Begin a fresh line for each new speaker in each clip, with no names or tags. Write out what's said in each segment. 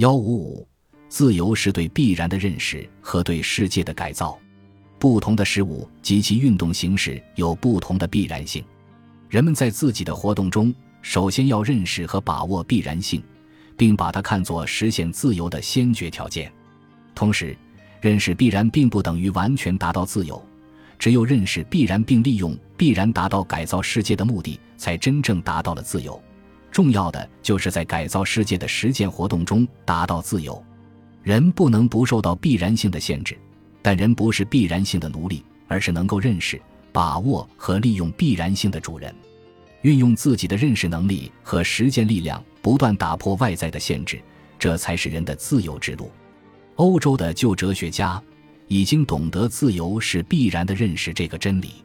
幺五五，自由是对必然的认识和对世界的改造。不同的事物及其运动形式有不同的必然性。人们在自己的活动中，首先要认识和把握必然性，并把它看作实现自由的先决条件。同时，认识必然并不等于完全达到自由。只有认识必然并利用必然达到改造世界的目的，才真正达到了自由。重要的就是在改造世界的实践活动中达到自由。人不能不受到必然性的限制。但人不是必然性的奴隶，而是能够认识、把握和利用必然性的主人，运用自己的认识能力和实践力量，不断打破外在的限制，这才是人的自由之路。欧洲的旧哲学家已经懂得自由是必然的认识这个真理。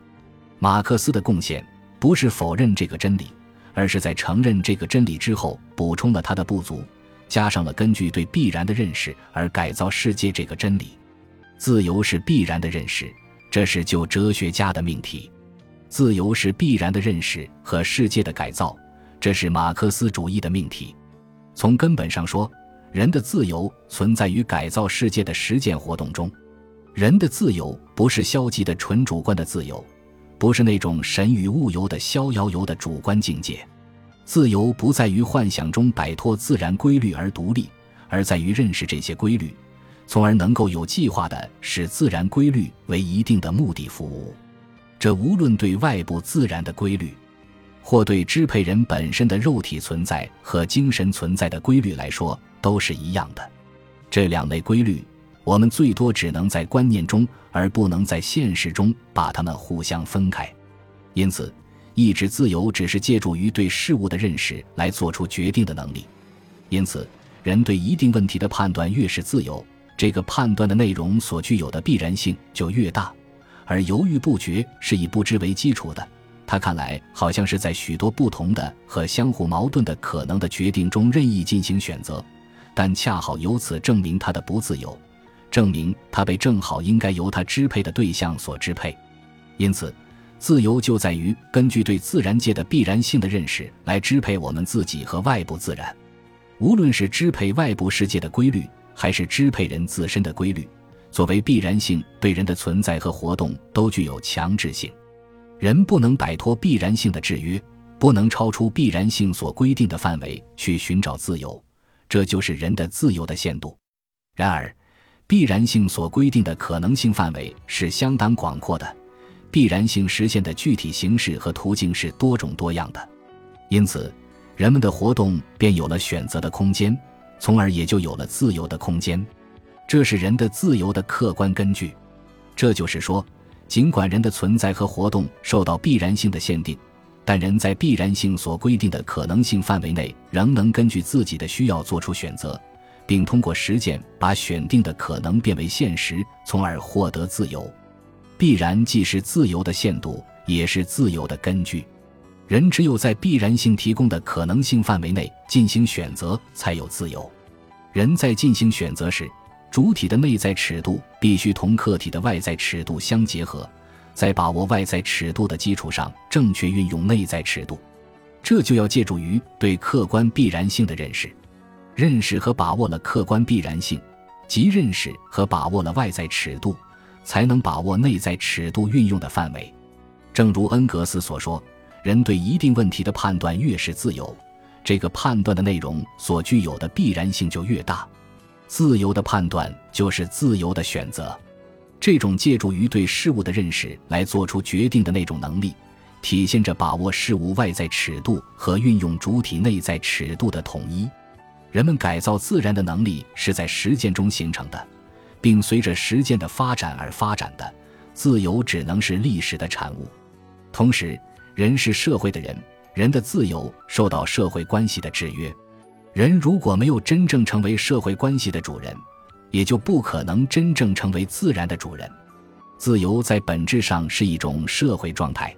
马克思的贡献不是否认这个真理，而是在承认这个真理之后，补充了他的不足，加上了根据对必然的认识而改造世界这个真理。自由是必然的认识，这是旧哲学家的命题；自由是必然的认识和世界的改造，这是马克思主义的命题。从根本上说，人的自由存在于改造世界的实践活动中。人的自由不是消极的纯主观的自由，不是那种神与物游的逍遥游的主观境界。自由不在于幻想中摆脱自然规律而独立，而在于认识这些规律。从而能够有计划地使自然规律为一定的目的服务，这无论对外部自然的规律，或对支配人本身的肉体存在和精神存在的规律来说，都是一样的。这两类规律，我们最多只能在观念中，而不能在现实中把它们互相分开。因此，意志自由只是借助于对事物的认识来做出决定的能力。因此，人对一定问题的判断越是自由。这个判断的内容所具有的必然性就越大，而犹豫不决是以不知为基础的。他看来好像是在许多不同的和相互矛盾的可能的决定中任意进行选择，但恰好由此证明他的不自由，证明他被正好应该由他支配的对象所支配。因此，自由就在于根据对自然界的必然性的认识来支配我们自己和外部自然，无论是支配外部世界的规律。还是支配人自身的规律，作为必然性对人的存在和活动都具有强制性。人不能摆脱必然性的制约，不能超出必然性所规定的范围去寻找自由，这就是人的自由的限度。然而，必然性所规定的可能性范围是相当广阔的，必然性实现的具体形式和途径是多种多样的，因此，人们的活动便有了选择的空间。从而也就有了自由的空间，这是人的自由的客观根据。这就是说，尽管人的存在和活动受到必然性的限定，但人在必然性所规定的可能性范围内，仍能根据自己的需要做出选择，并通过实践把选定的可能变为现实，从而获得自由。必然既是自由的限度，也是自由的根据。人只有在必然性提供的可能性范围内进行选择，才有自由。人在进行选择时，主体的内在尺度必须同客体的外在尺度相结合，在把握外在尺度的基础上，正确运用内在尺度。这就要借助于对客观必然性的认识，认识和把握了客观必然性，即认识和把握了外在尺度，才能把握内在尺度运用的范围。正如恩格斯所说。人对一定问题的判断越是自由，这个判断的内容所具有的必然性就越大。自由的判断就是自由的选择。这种借助于对事物的认识来做出决定的那种能力，体现着把握事物外在尺度和运用主体内在尺度的统一。人们改造自然的能力是在实践中形成的，并随着实践的发展而发展的。自由只能是历史的产物，同时。人是社会的人，人的自由受到社会关系的制约。人如果没有真正成为社会关系的主人，也就不可能真正成为自然的主人。自由在本质上是一种社会状态，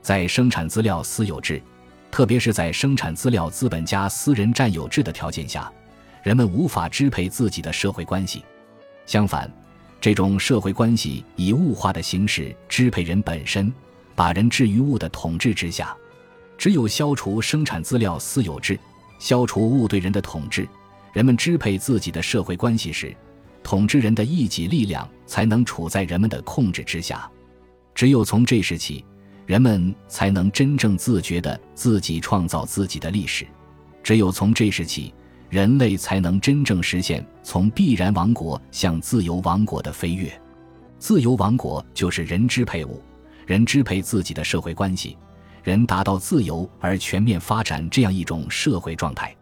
在生产资料私有制，特别是在生产资料资本家私人占有制的条件下，人们无法支配自己的社会关系。相反，这种社会关系以物化的形式支配人本身。把人置于物的统治之下，只有消除生产资料私有制，消除物对人的统治，人们支配自己的社会关系时，统治人的一己力量才能处在人们的控制之下。只有从这时起，人们才能真正自觉地自己创造自己的历史。只有从这时起，人类才能真正实现从必然王国向自由王国的飞跃。自由王国就是人支配物，人支配自己的社会关系，人达到自由而全面发展这样一种社会状态。